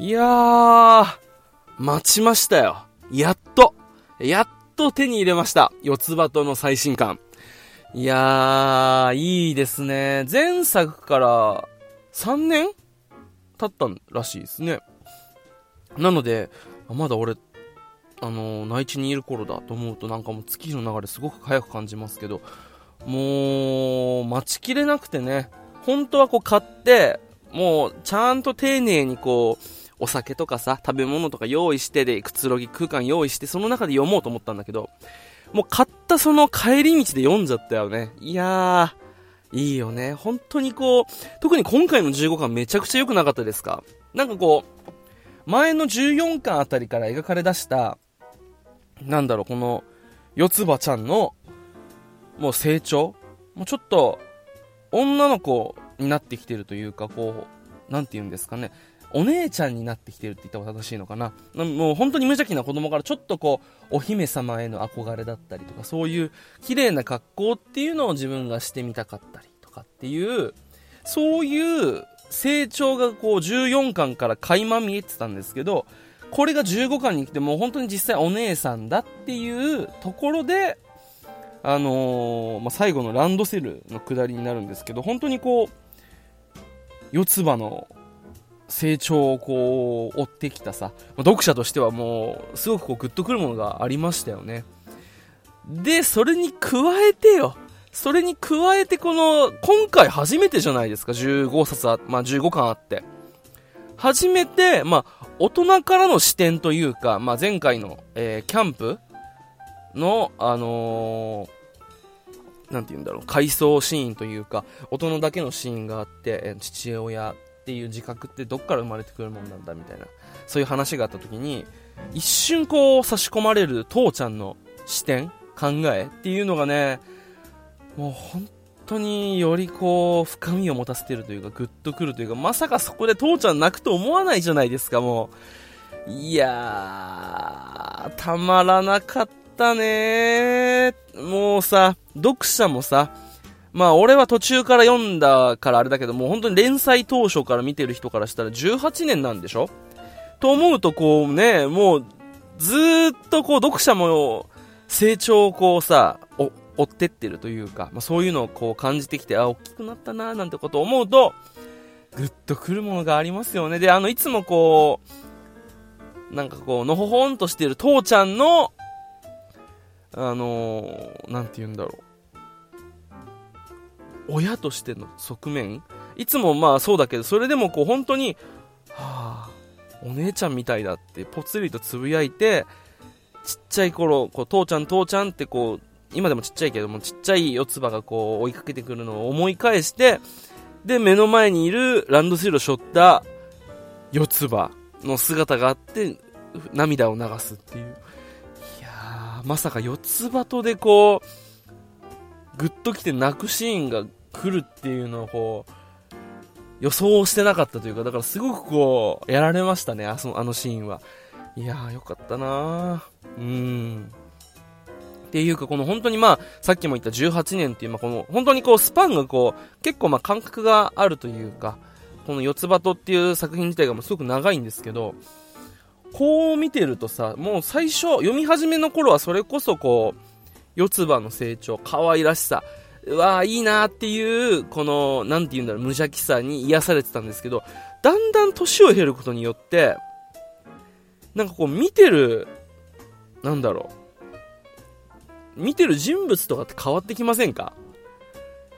いやー、待ちましたよ。やっと、やっと手に入れました。四つ葉との最新刊。いやー、いいですね。前作から3年経ったらしいですね。なので、まだ俺、あのー、内地にいる頃だと思うとなんかもう月の流れすごく早く感じますけど、もう、待ちきれなくてね、本当はこう買って、もうちゃんと丁寧にこう、お酒とかさ、食べ物とか用意してで、くつろぎ空間用意して、その中で読もうと思ったんだけど、もう買ったその帰り道で読んじゃったよね。いやー、いいよね。本当にこう、特に今回の15巻めちゃくちゃ良くなかったですかなんかこう、前の14巻あたりから描かれ出した、なんだろう、この、四つ葉ちゃんの、もう成長もうちょっと、女の子になってきてるというか、こう、なんて言うんですかね。お姉ちゃんになってきてるって言った方が正しいのかな。もう本当に無邪気な子供からちょっとこう、お姫様への憧れだったりとか、そういう綺麗な格好っていうのを自分がしてみたかったりとかっていう、そういう成長がこう14巻から垣間見えてたんですけど、これが15巻に来てもう本当に実際お姉さんだっていうところで、あのー、まあ、最後のランドセルの下りになるんですけど、本当にこう、四つ葉の成長をこう追ってきたさ、読者としてはもうすごくこうグッとくるものがありましたよね。で、それに加えてよ。それに加えてこの、今回初めてじゃないですか、15冊あ、まあ、15巻あって。初めて、まあ、大人からの視点というか、まあ、前回の、えー、キャンプの、あのー、なんて言うんだろう、回想シーンというか、大人だけのシーンがあって、父親っていう自覚ってどっから生まれてくるもんなんだみたいな、そういう話があった時に、一瞬こう差し込まれる父ちゃんの視点、考えっていうのがね、もう本当によりこう深みを持たせてるというか、グッとくるというか、まさかそこで父ちゃん泣くと思わないじゃないですか、もう。いやー、たまらなかったねもうさ、読者もさ、まあ俺は途中から読んだからあれだけどもう、本当に連載当初から見てる人からしたら18年なんでしょ？と思うとこうね、もうずっとこう読者も成長をこうさ、追ってってるというか、まあ、そういうのをこう感じてきて、あ、大きくなったななんてことを思うと、ぐっとくるものがありますよね。で、あの、いつもこう、なんかこう、のほほんとしてる父ちゃんの、あのー、なんて言うんだろう。親としての側面？いつもまあそうだけど、それでもこう本当に、はあ、お姉ちゃんみたいだってぽつりとつぶやいて、ちっちゃい頃、こう、父ちゃん父ちゃんってこう、今でもちっちゃいけども、ちっちゃい四つ葉がこう追いかけてくるのを思い返して、で、目の前にいるランドセルを背負った四つ葉の姿があって、涙を流すっていう。いやー、まさか四つ葉とでこう、ぐっときて泣くシーンが来るっていうのをこう、予想してなかったというか、だからすごくこう、やられましたね、あのあのシーンは。いやー、よかったなーうん。っていうか、この本当にまあ、さっきも言った18年っていう、まあ、この、本当にこう、スパンがこう、結構まあ、感覚があるというか、この四つ葉とっていう作品自体がもうすごく長いんですけど、こう見てるとさ、もう最初、読み始めの頃はそれこそこう、四つ葉の成長、可愛らしさ、うわーいいなーっていう、この、なんて言うんだろう、無邪気さに癒されてたんですけど、だんだん年を経ることによって、なんかこう見てる、なんだろう、見てる人物とかって変わってきませんか？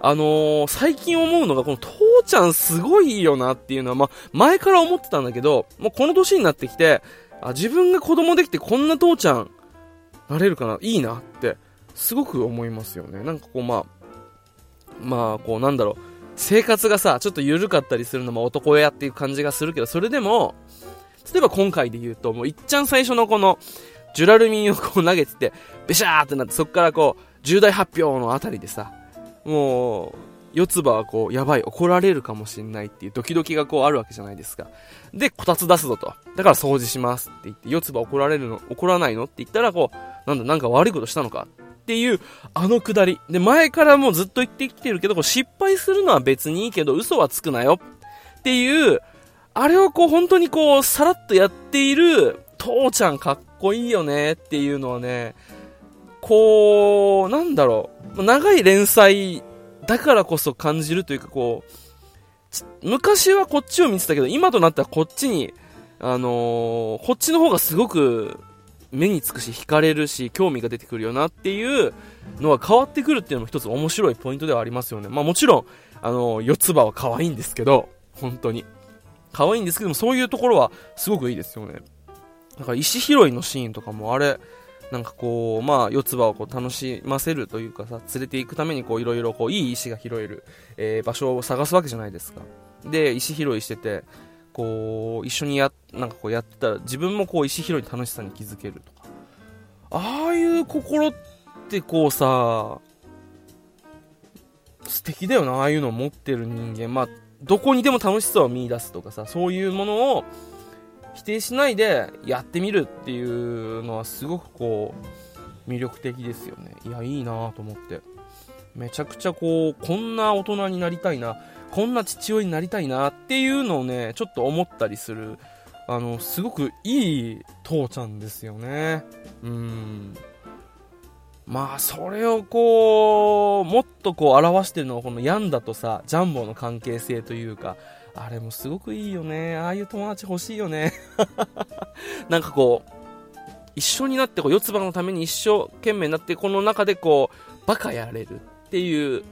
あのー、最近思うのが、この父ちゃんすごいいいよなっていうのは、まあ、前から思ってたんだけど、もうこの年になってきて、あ、自分が子供できてこんな父ちゃん、なれるかないいなって、すごく思いますよね。なんかこう、まあ、まあ、こうなんだろう、生活がさ、ちょっと緩かったりするのも男親っていう感じがするけど、それでも、例えば今回で言うと、もういっちゃん最初のこの、ジュラルミンをこう投げてて、ベシャーってなって、そこからこう、重大発表のあたりでさ、もう、四つ葉はこう、やばい、怒られるかもしんないっていうドキドキがこうあるわけじゃないですか。で、こたつ出すぞと。だから掃除しますって言って、四つ葉怒られるの、怒らないのって言ったらこう、なんだ、なんか悪いことしたのかっていう、あのくだり。で、前からもうずっと言ってきてるけど、失敗するのは別にいいけど、嘘はつくなよ。っていう、あれをこう本当にこうさらっとやっている父ちゃんかっこいいよねっていうのはね、こう、なんだろう、長い連載だからこそ感じるというかこう、昔はこっちを見てたけど、今となってはこっちに、あのー、こっちの方がすごく目につくし、惹かれるし、興味が出てくるよなっていうのが変わってくるっていうのも一つ面白いポイントではありますよね。まあもちろん、あの、四つ葉は可愛いんですけど、本当に。可愛いんですけども、そういうところはすごくいいですよね。だから石拾いのシーンとかもあれ、なんかこう、まあ、四つ葉をこう楽しませるというかさ、連れて行くためにこう、いろいろこう、いい石が拾える、えー、場所を探すわけじゃないですか。で、石拾いしてて、こう、一緒にや、なんかこうやってたら、自分もこう、石拾い楽しさに気づけるとか。ああいう心ってこうさ、素敵だよな、ああいうのを持ってる人間。まあ、どこにでも楽しさを見出すとかさ、そういうものを否定しないでやってみるっていうのはすごくこう、魅力的ですよね。いや、いいなと思って。めちゃくちゃこう、こんな大人になりたいな、こんな父親になりたいなっていうのをね、ちょっと思ったりする、あの、すごくいい父ちゃんですよね。うん。まあ、それをこう、もっとこう表してるのはこのヤンダとさ、ジャンボの関係性というか、あれもすごくいいよね。ああいう友達欲しいよね。なんかこう、一緒になってこう、四つ葉のために一生懸命になって、この中でこう、バカやれるっていう、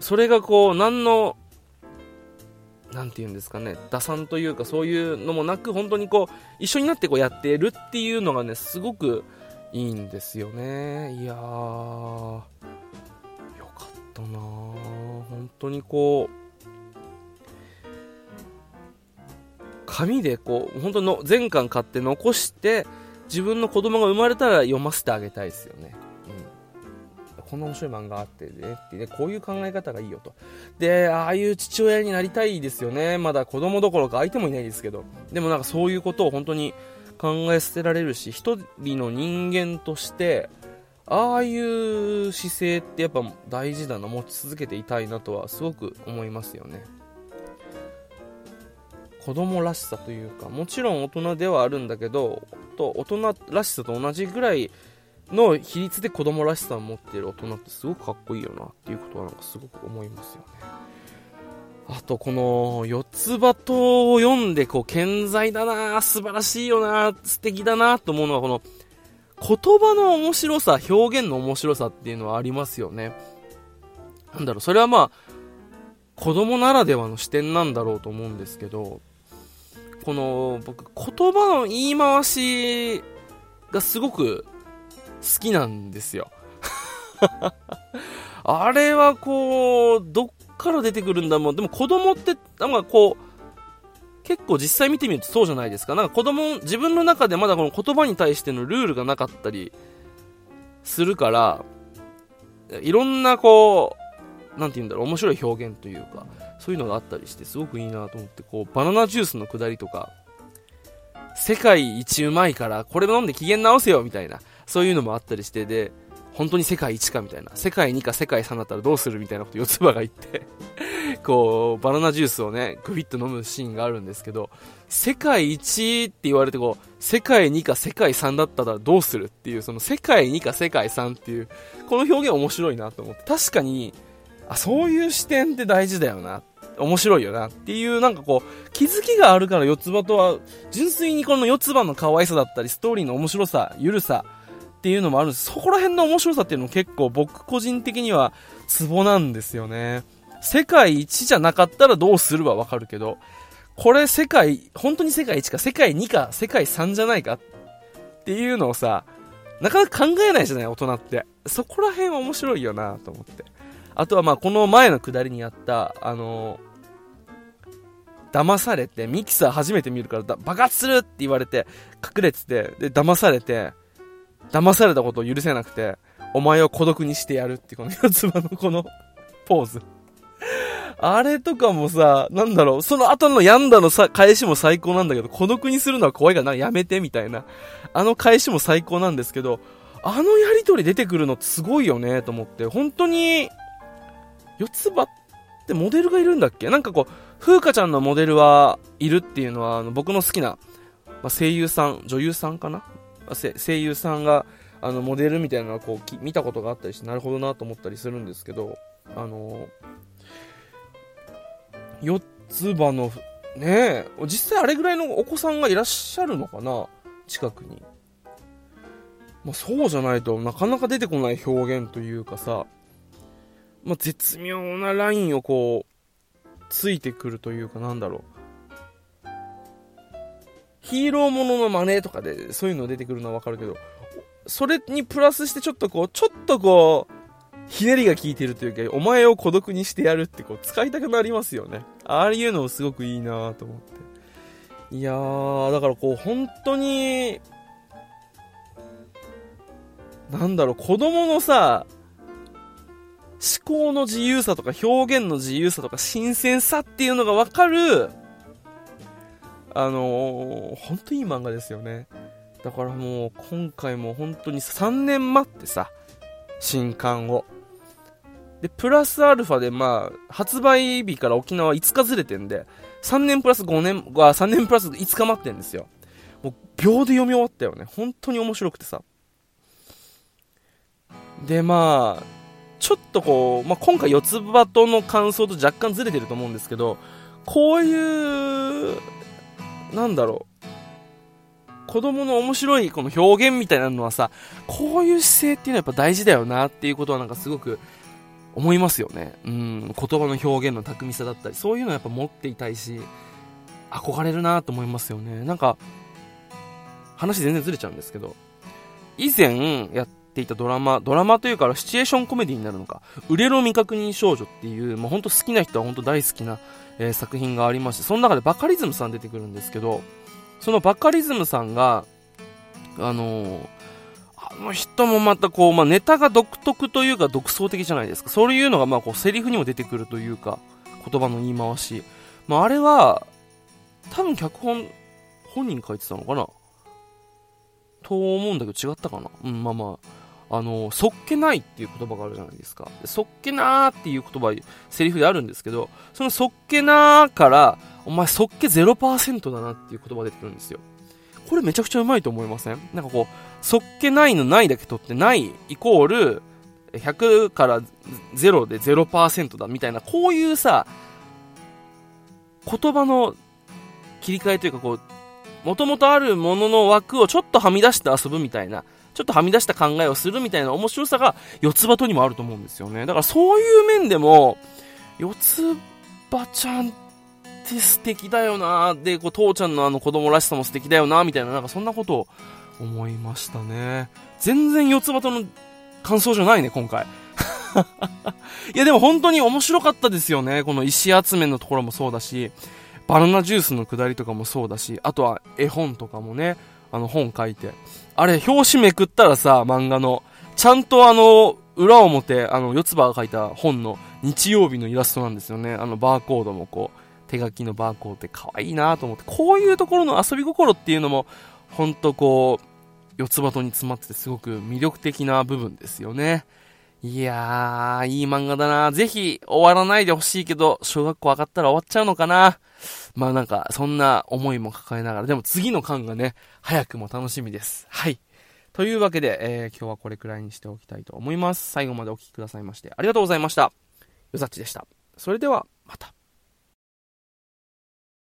それがこう、何の、なんて言うんですかね、打算というかそういうのもなく、本当にこう、一緒になってこうやってるっていうのがね、すごく、いいんですよね。いやーよかったな本当にこう紙でこう本当の全巻買って残して自分の子供が生まれたら読ませてあげたいですよね、こんな面白い漫画あってねってねこういう考え方がいいよと。でああいう父親になりたいですよね。まだ子供どころか相手もいないですけど。でもなんかそういうことを本当に考え捨てられるし、一人の人間として、ああいう姿勢ってやっぱ大事だな、持ち続けていたいなとはすごく思いますよね。子供らしさというか、もちろん大人ではあるんだけど、と大人らしさと同じぐらいの比率で子供らしさを持ってる大人ってすごくかっこいいよなっていうことはなんかすごく思いますよね。あとこの四つ葉とを読んでこう健在だな素晴らしいよな素敵だなと思うのはこの言葉の面白さ表現の面白さっていうのはありますよねなんだろうそれはまあ子供ならではの視点なんだろうと思うんですけどこの僕言葉の言い回しがすごく好きなんですよ あれはこうどっから出てくるんだもん。でも子供って、なんかこう、結構実際見てみるとそうじゃないですか。なんか子供、自分の中でまだこの言葉に対してのルールがなかったりするから、いろんなこう、なんて言うんだろう、面白い表現というか、そういうのがあったりして、すごくいいなと思って、こう、バナナジュースのくだりとか、世界一うまいから、これ飲んで機嫌直せよ、みたいな、そういうのもあったりして、で、本当に世界一かみたいな、世界2か世界3だったらどうするみたいなこと四つ葉が言って こう、バナナジュースをね、グビッと飲むシーンがあるんですけど、世界一って言われてこう、世界2か世界3だったらどうするっていう、その世界2か世界3っていう、この表現面白いなと思って、確かに、あ、そういう視点って大事だよな。面白いよなっていうなんかこう気づきがあるから四つ葉とは純粋にこの四つ葉の可愛さだったりストーリーの面白さ、ゆるさっていうのもあるんです。そこら辺の面白さっていうのも結構僕個人的にはツボなんですよね。世界一じゃなかったらどうするはわかるけど、これ世界、本当に世界一か、世界2か、世界3じゃないかっていうのをさ、なかなか考えないじゃない、大人って。そこら辺は面白いよなと思って。あとはまあ、この前のくだりにあった、あのー、騙されて、ミキサー初めて見るからだ爆発するって言われて、隠れてて、で、騙されて、騙されたことを許せなくて、お前を孤独にしてやるってこの四つ葉のこの ポーズ。あれとかもさ、なんだろう、その後のヤンダのさ、返しも最高なんだけど、孤独にするのは怖いからな、やめて、みたいな。あの返しも最高なんですけど、あのやりとり出てくるのすごいよね、と思って。本当に、四つ葉ってモデルがいるんだっけ？なんかこう、風花ちゃんのモデルはいるっていうのは、あの僕の好きな、まあ、声優さん、女優さんかな、まあ、声優さんが、あの、モデルみたいなのをこう、見たことがあったりして、なるほどなと思ったりするんですけど、あの四つ葉の、ねえ、実際あれぐらいのお子さんがいらっしゃるのかな近くに。まあ、そうじゃないとなかなか出てこない表現というかさ、まあ、絶妙なラインをこう、ついてくるというかなんだろう。ヒーローものの真似とかでそういうの出てくるのはわかるけど、それにプラスしてちょっとこう、ちょっとこう、ひねりが効いてるというか、お前を孤独にしてやるってこう、使いたくなりますよね。ああいうのすごくいいなと思って。いやー、だからこう、本当に、なんだろう、子供のさ、思考の自由さとか表現の自由さとか新鮮さっていうのがわかる、あのー、本当いい漫画ですよね。だからもう今回も本当に3年待ってさ、新刊を。で、プラスアルファで、まあ、発売日から沖縄5日ずれてんで、3年プラス5年、あ、3年プラス5日待ってんですよ。もう、秒で読み終わったよね。本当に面白くてさ。で、まあ、ちょっとこう、まあ、今回四つ葉との感想と若干ずれてると思うんですけど、こういう、なんだろう。子供の面白いこの表現みたいなのはさ、こういう姿勢っていうのはやっぱ大事だよなっていうことはなんかすごく思いますよね。うん、言葉の表現の巧みさだったり、そういうのはやっぱ持っていたいし、憧れるなと思いますよね。なんか、話全然ずれちゃうんですけど、以前やっていたドラマ、ドラマというかシチュエーションコメディになるのか、売れろ未確認少女っていう、もうほんと好きな人は本当大好きな、えー、作品がありまして、その中でバカリズムさん出てくるんですけど、そのバカリズムさんが、あのーあの人もまたこう、まあ、ネタが独特というか独創的じゃないですか。そういうのがまあこうセリフにも出てくるというか、言葉の言い回し。まあ、あれは、多分脚本、本人書いてたのかな？と思うんだけど違ったかな？うん、まあまあ。あの、そっけないっていう言葉があるじゃないですか。そっけなーっていう言葉、セリフであるんですけど、そのそっけなーから、お前そっけ0%だなっていう言葉出てくるんですよ。これめちゃくちゃうまいと思いません？なんかこう、そっけないのないだけ取ってないイコール、100から0で0%だみたいな、こういうさ、言葉の切り替えというかこう、もともとあるものの枠をちょっとはみ出して遊ぶみたいな、ちょっとはみ出した考えをするみたいな面白さが四つ葉とにもあると思うんですよね。だからそういう面でも、四つ葉ちゃんって素敵だよなで、こう、父ちゃんのあの子供らしさも素敵だよなみたいな、なんかそんなことを思いましたね。全然四つ葉との感想じゃないね、今回。いや、でも本当に面白かったですよね。この石集めのところもそうだし、バナナジュースのくだりとかもそうだし、あとは絵本とかもね、あの本書いて。あれ、表紙めくったらさ、漫画の、ちゃんとあの、裏表、あの、四つ葉が書いた本の日曜日のイラストなんですよね。あの、バーコードもこう、手書きのバーコードって可愛いなと思って、こういうところの遊び心っていうのも、ほんとこう、四つ葉とに詰まっててすごく魅力的な部分ですよね。いやー、いい漫画だなぜひ終わらないでほしいけど、小学校上がったら終わっちゃうのかなまあなんか、そんな思いも抱えながら、でも次の巻がね、早くも楽しみです。はい。というわけで、えー、今日はこれくらいにしておきたいと思います。最後までお聴きくださいまして、ありがとうございました。よざっちでした。それでは、また。